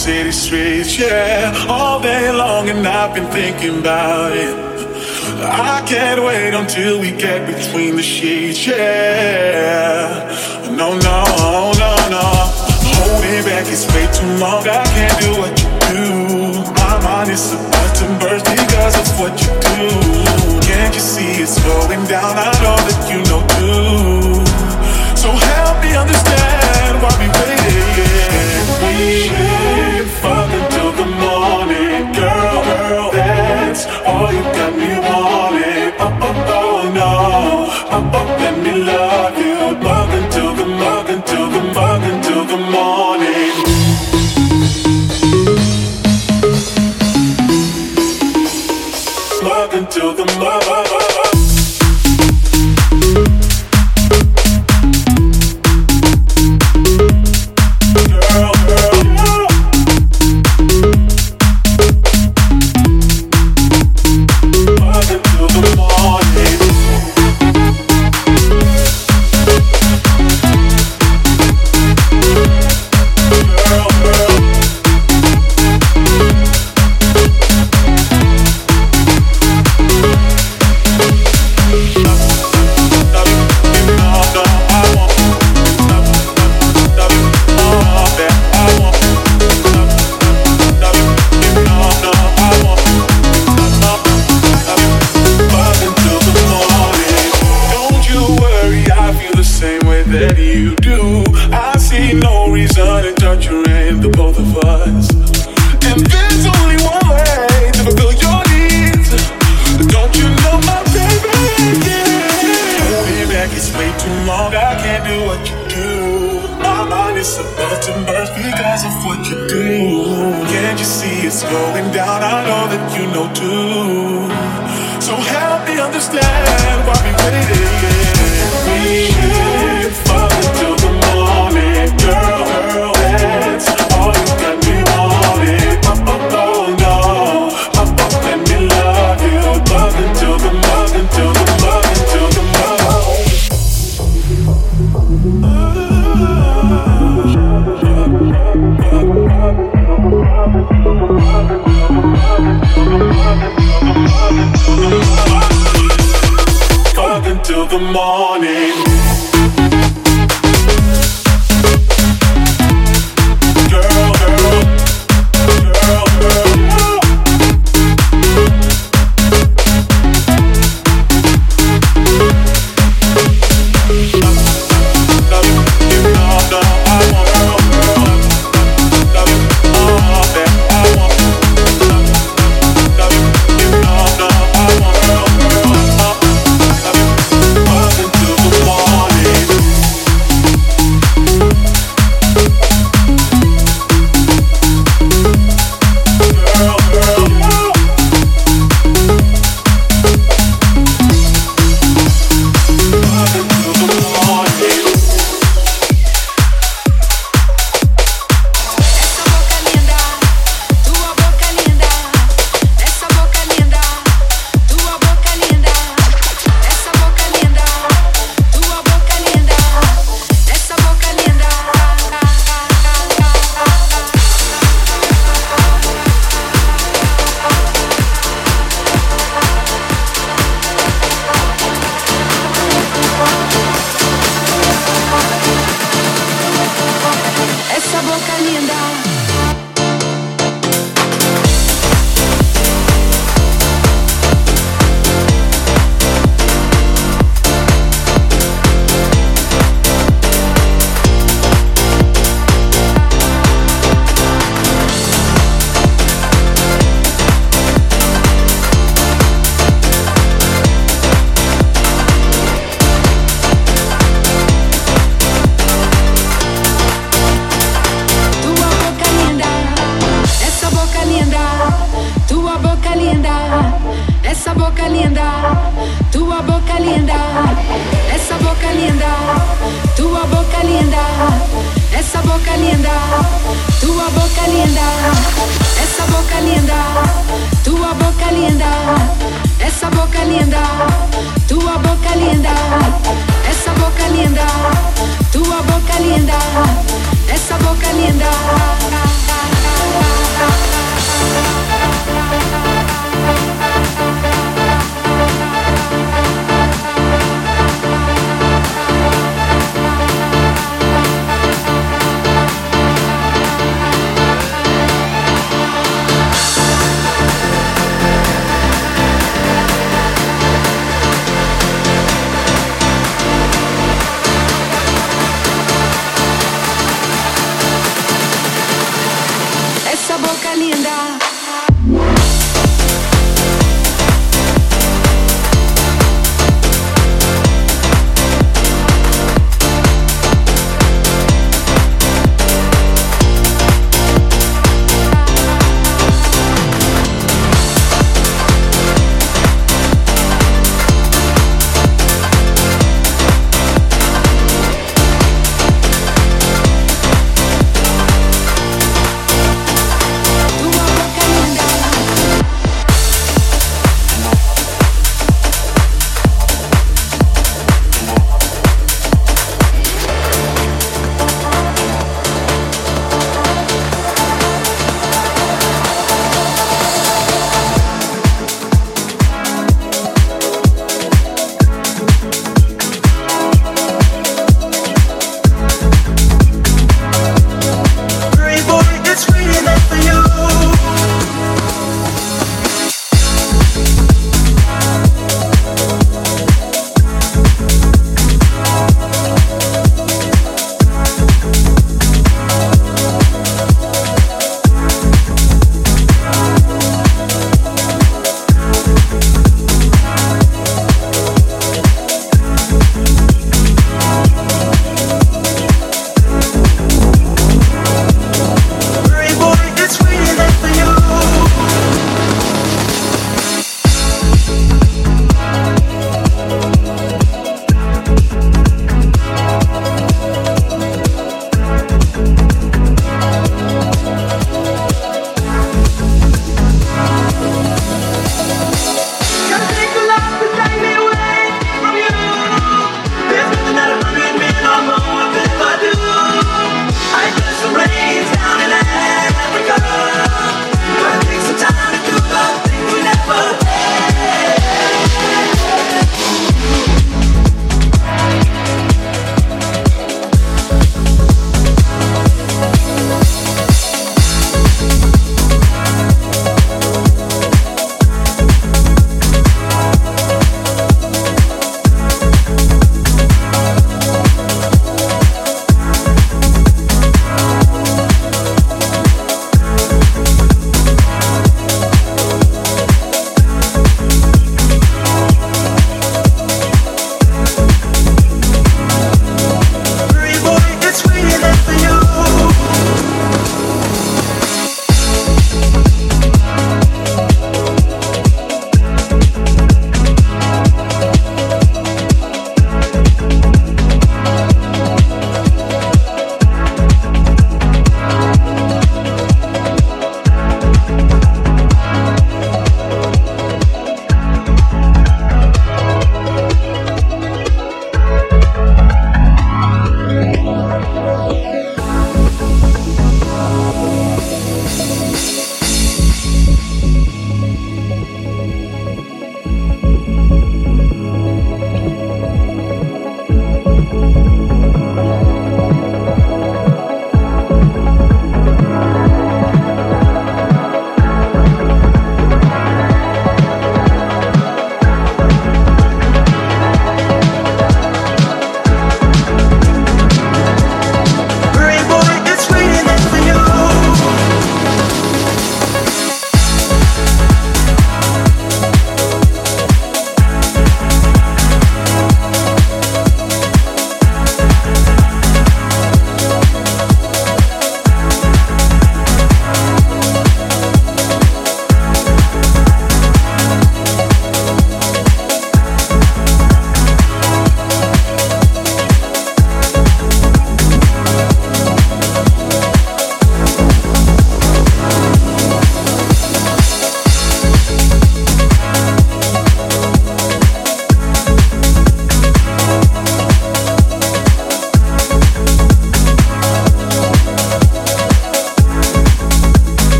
City streets, yeah, all day long, and I've been thinking about it. I can't wait until we get between the sheets, yeah. No, no, no, no. Holding back is way too long. I can't do what you do. My mind is about to burst because of what you do. Can't you see it's going down? I know that you know too. So help me understand waiting. Going down.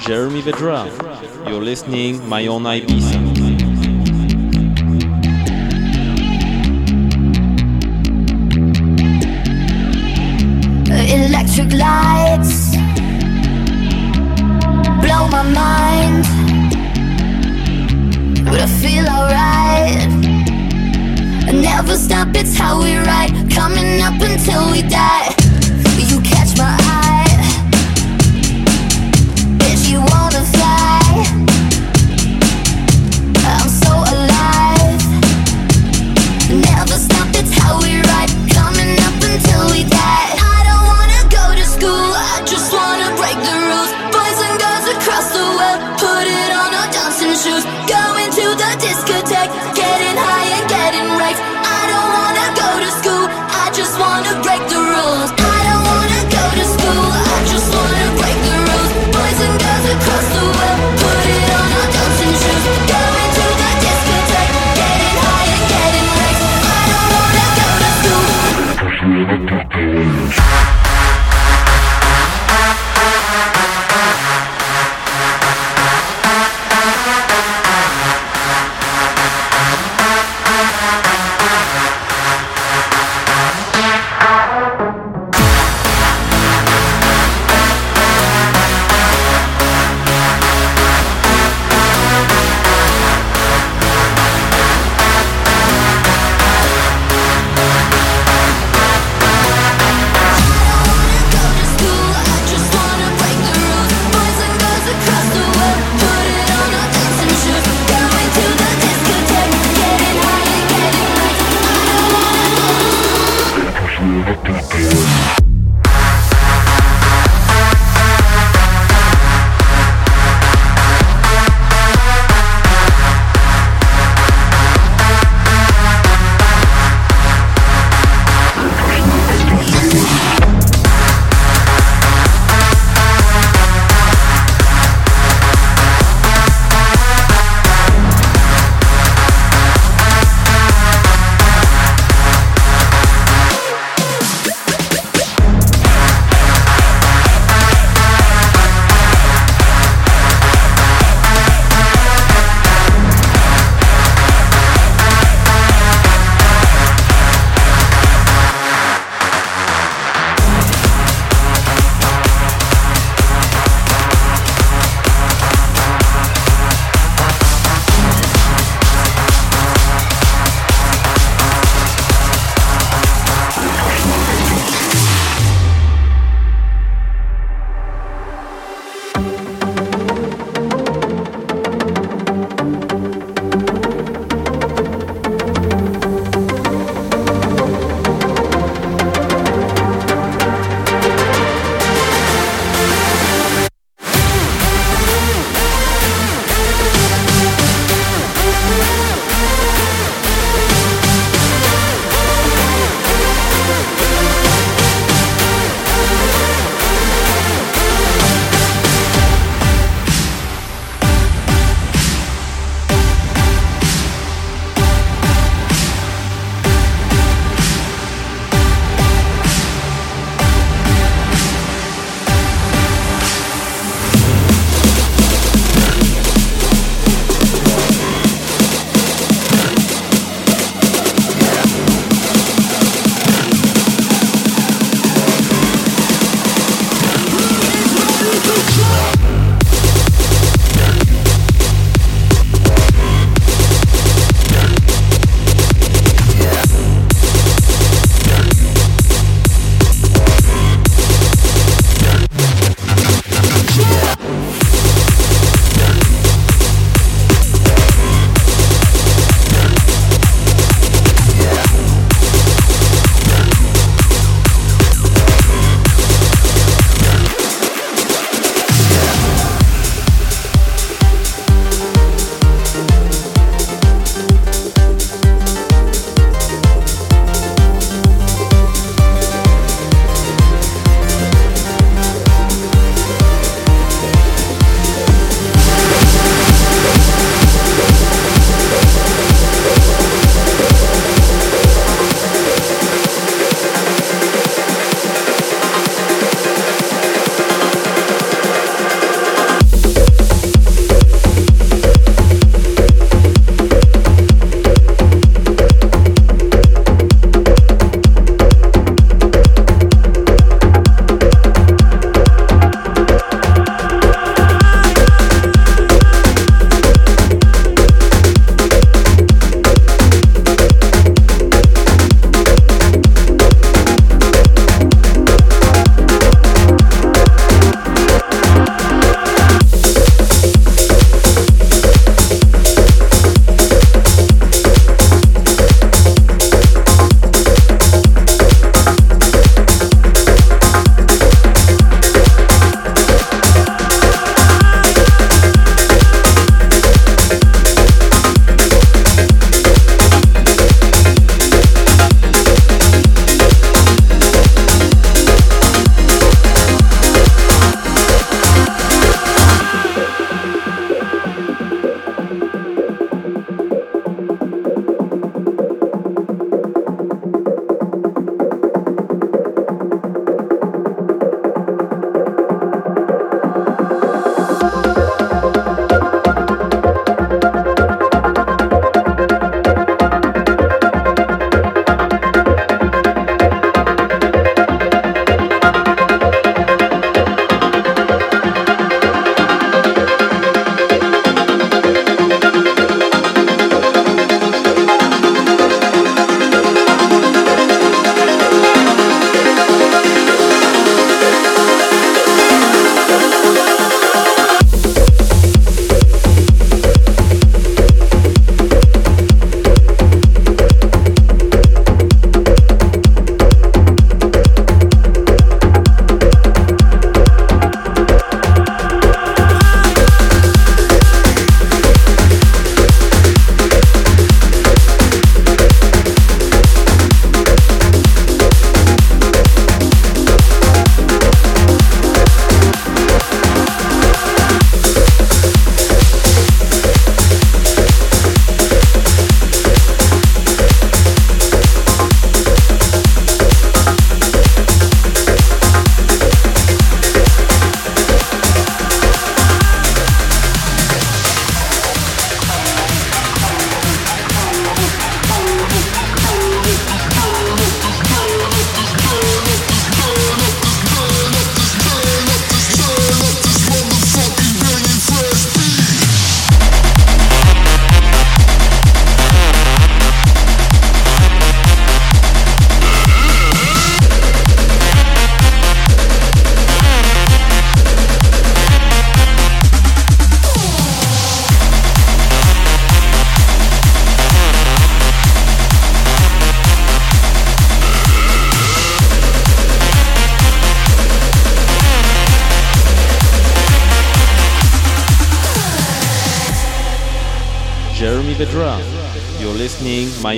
Jeremy Vedra. You're listening My Own Ibiza.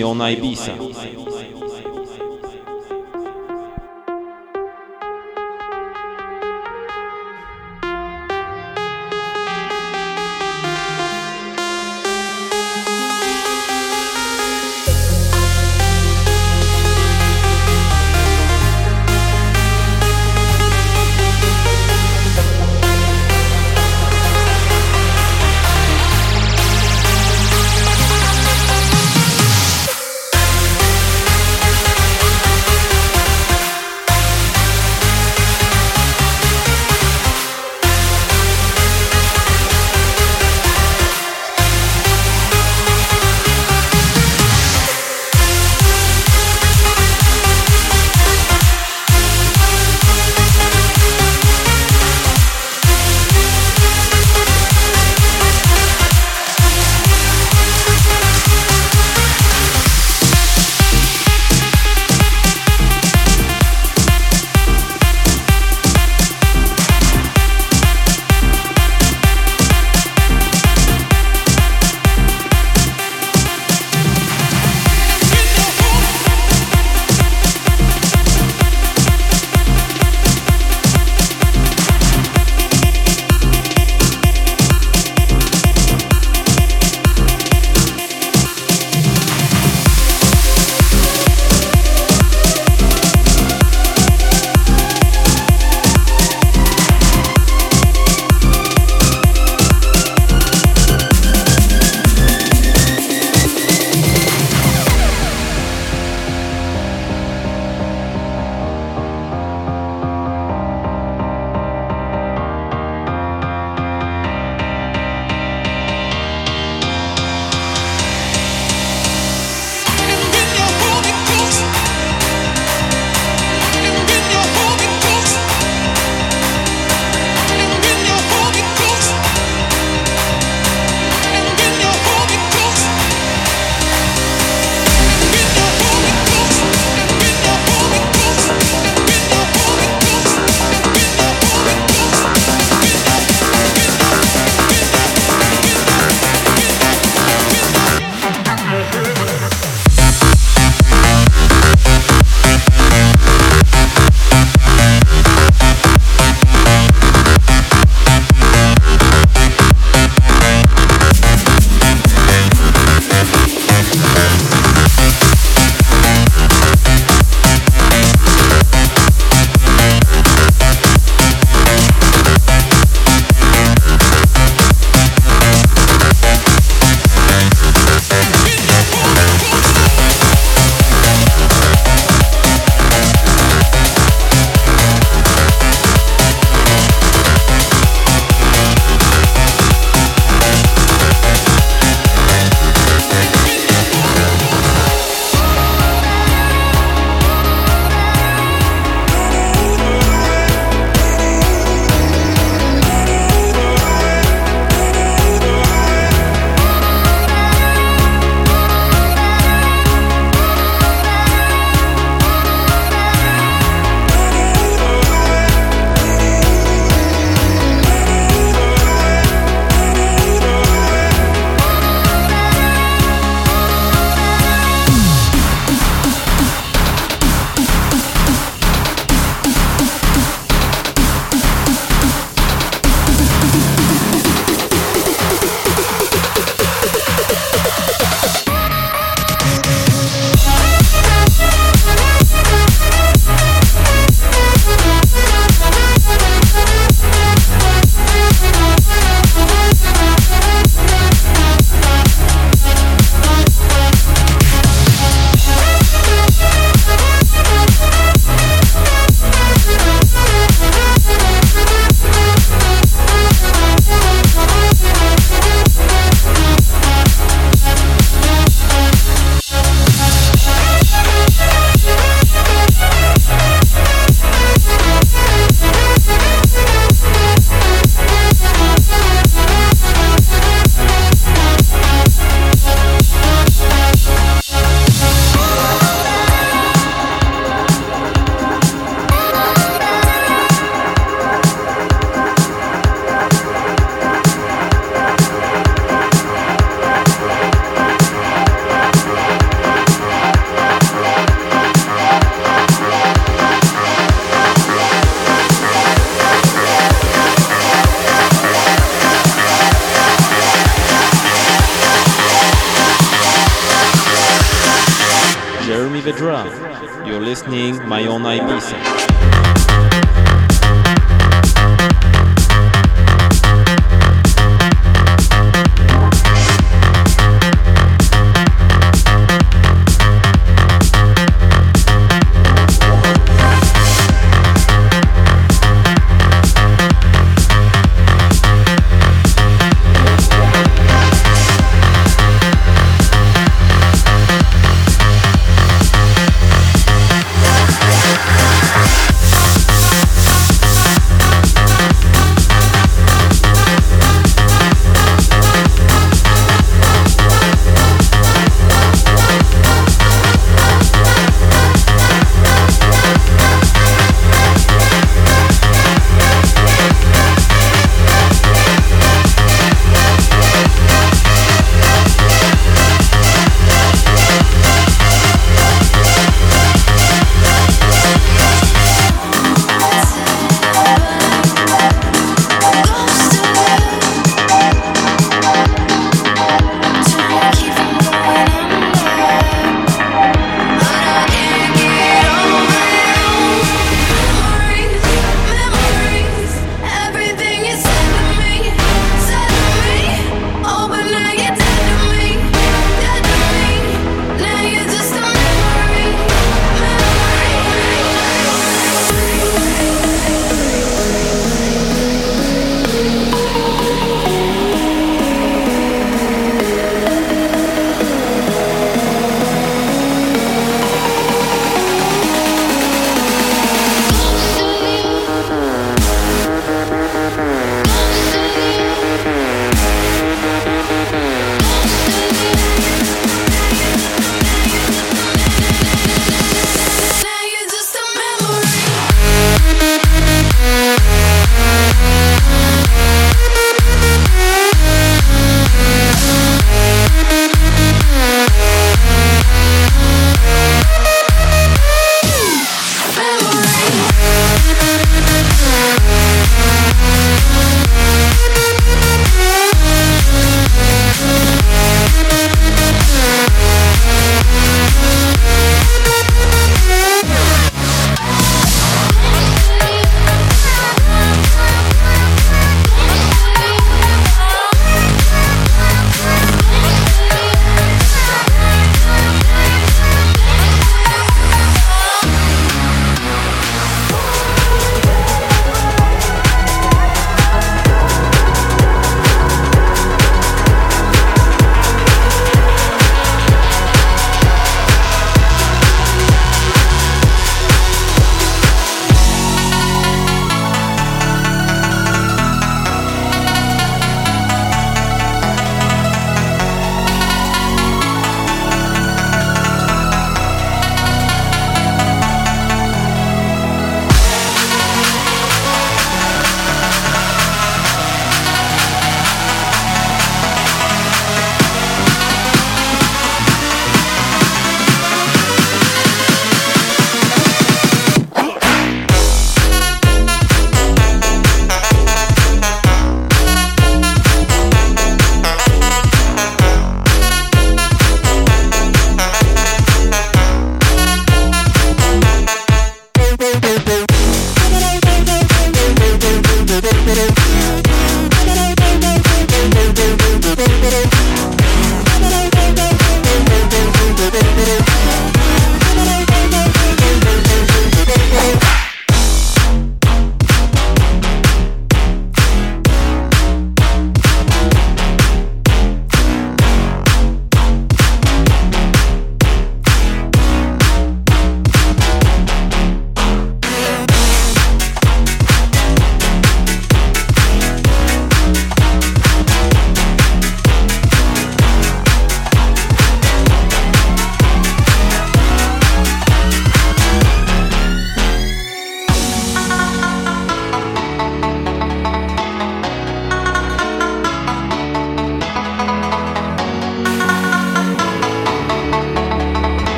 Listening my